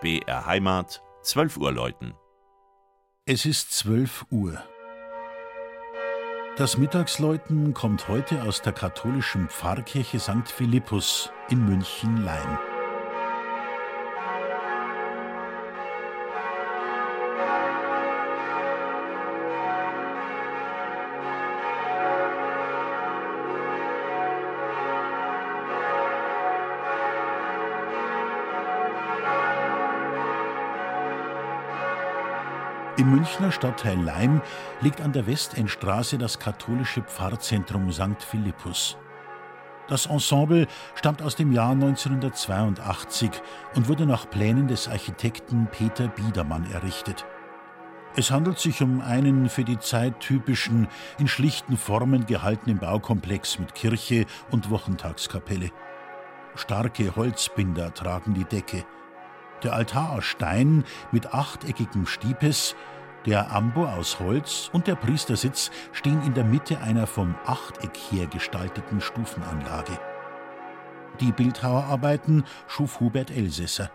BR Heimat, 12 Uhr läuten. Es ist 12 Uhr. Das Mittagsläuten kommt heute aus der katholischen Pfarrkirche St. Philippus in München-Leim. Im Münchner Stadtteil Leim liegt an der Westendstraße das katholische Pfarrzentrum St. Philippus. Das Ensemble stammt aus dem Jahr 1982 und wurde nach Plänen des Architekten Peter Biedermann errichtet. Es handelt sich um einen für die Zeit typischen, in schlichten Formen gehaltenen Baukomplex mit Kirche und Wochentagskapelle. Starke Holzbinder tragen die Decke. Der Altar aus Stein mit achteckigem Stiepes, der Ambo aus Holz und der Priestersitz stehen in der Mitte einer vom Achteck her gestalteten Stufenanlage. Die Bildhauerarbeiten schuf Hubert Elsässer.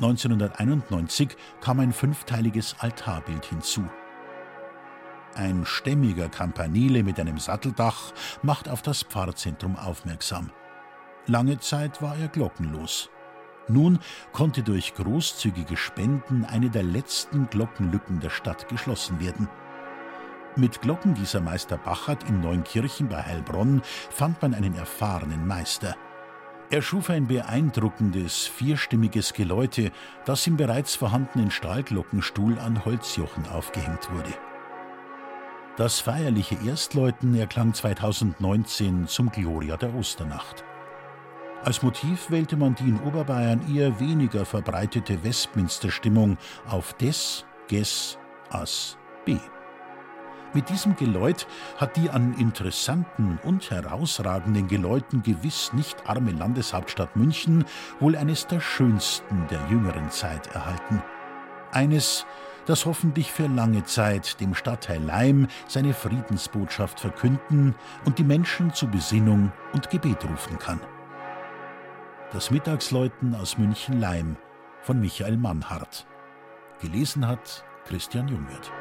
1991 kam ein fünfteiliges Altarbild hinzu. Ein stämmiger Campanile mit einem Satteldach macht auf das Pfarrzentrum aufmerksam. Lange Zeit war er glockenlos. Nun konnte durch großzügige Spenden eine der letzten Glockenlücken der Stadt geschlossen werden. Mit Glockengießer Meister Bachert in Neunkirchen bei Heilbronn fand man einen erfahrenen Meister. Er schuf ein beeindruckendes, vierstimmiges Geläute, das im bereits vorhandenen Stahlglockenstuhl an Holzjochen aufgehängt wurde. Das feierliche Erstläuten erklang 2019 zum Gloria der Osternacht. Als Motiv wählte man die in Oberbayern eher weniger verbreitete Westminster-Stimmung auf Des, Ges, As, B. Mit diesem Geläut hat die an interessanten und herausragenden Geläuten gewiss nicht arme Landeshauptstadt München wohl eines der schönsten der jüngeren Zeit erhalten. Eines, das hoffentlich für lange Zeit dem Stadtteil Leim seine Friedensbotschaft verkünden und die Menschen zu Besinnung und Gebet rufen kann. Das Mittagsläuten aus München-Leim von Michael Mannhardt. Gelesen hat Christian Jungwirth.